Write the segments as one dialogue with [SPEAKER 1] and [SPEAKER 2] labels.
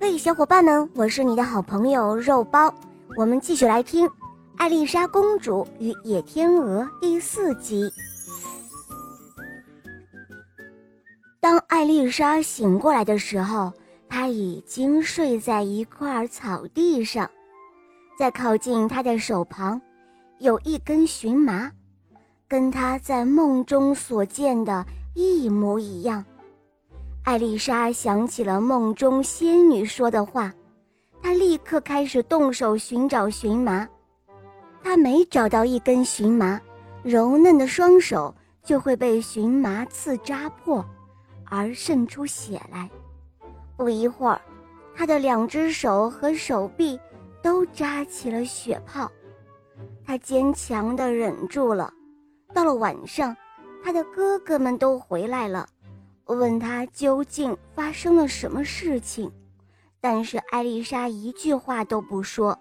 [SPEAKER 1] 嘿，小伙伴们，我是你的好朋友肉包，我们继续来听《艾丽莎公主与野天鹅》第四集。当艾丽莎醒过来的时候，她已经睡在一块草地上，在靠近她的手旁，有一根荨麻，跟她在梦中所见的一模一样。艾丽莎想起了梦中仙女说的话，她立刻开始动手寻找荨麻。她每找到一根荨麻，柔嫩的双手就会被荨麻刺扎破，而渗出血来。不一会儿，她的两只手和手臂都扎起了血泡。她坚强地忍住了。到了晚上，她的哥哥们都回来了。问他究竟发生了什么事情，但是艾丽莎一句话都不说。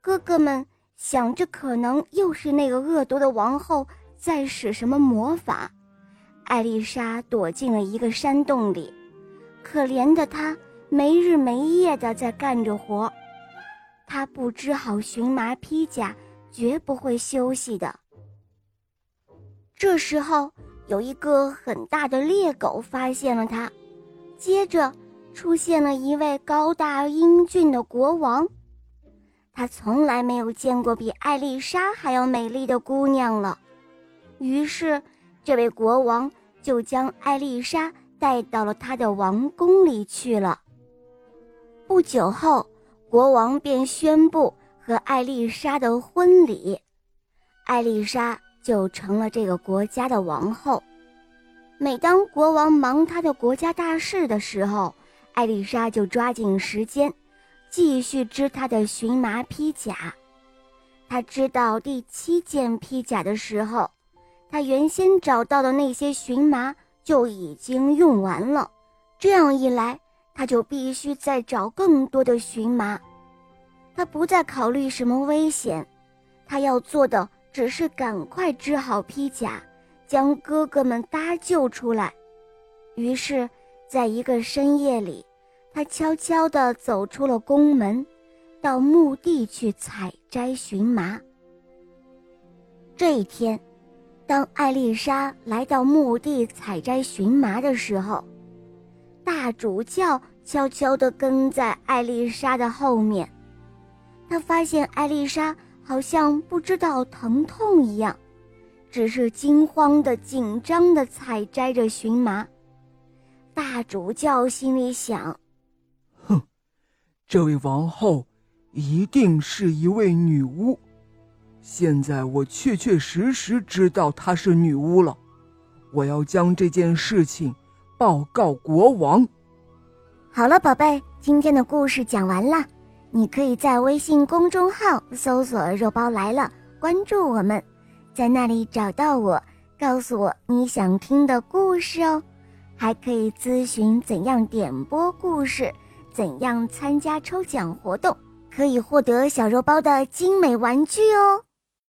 [SPEAKER 1] 哥哥们想着，可能又是那个恶毒的王后在使什么魔法。艾丽莎躲进了一个山洞里，可怜的她没日没夜的在干着活。她不织好荨麻披甲，绝不会休息的。这时候。有一个很大的猎狗发现了它，接着出现了一位高大英俊的国王。他从来没有见过比艾丽莎还要美丽的姑娘了，于是这位国王就将艾丽莎带到了他的王宫里去了。不久后，国王便宣布和艾丽莎的婚礼，艾丽莎。就成了这个国家的王后。每当国王忙他的国家大事的时候，艾丽莎就抓紧时间，继续织她的荨麻披甲。她织到第七件披甲的时候，她原先找到的那些荨麻就已经用完了。这样一来，她就必须再找更多的荨麻。她不再考虑什么危险，她要做的。只是赶快织好披甲，将哥哥们搭救出来。于是，在一个深夜里，他悄悄地走出了宫门，到墓地去采摘荨麻。这一天，当艾丽莎来到墓地采摘荨麻的时候，大主教悄悄地跟在艾丽莎的后面。他发现艾丽莎。好像不知道疼痛一样，只是惊慌的、紧张的采摘着荨麻。大主教心里想：“
[SPEAKER 2] 哼，这位王后一定是一位女巫。现在我确确实实知道她是女巫了。我要将这件事情报告国王。”
[SPEAKER 1] 好了，宝贝，今天的故事讲完了。你可以在微信公众号搜索“肉包来了”，关注我们，在那里找到我，告诉我你想听的故事哦。还可以咨询怎样点播故事，怎样参加抽奖活动，可以获得小肉包的精美玩具哦。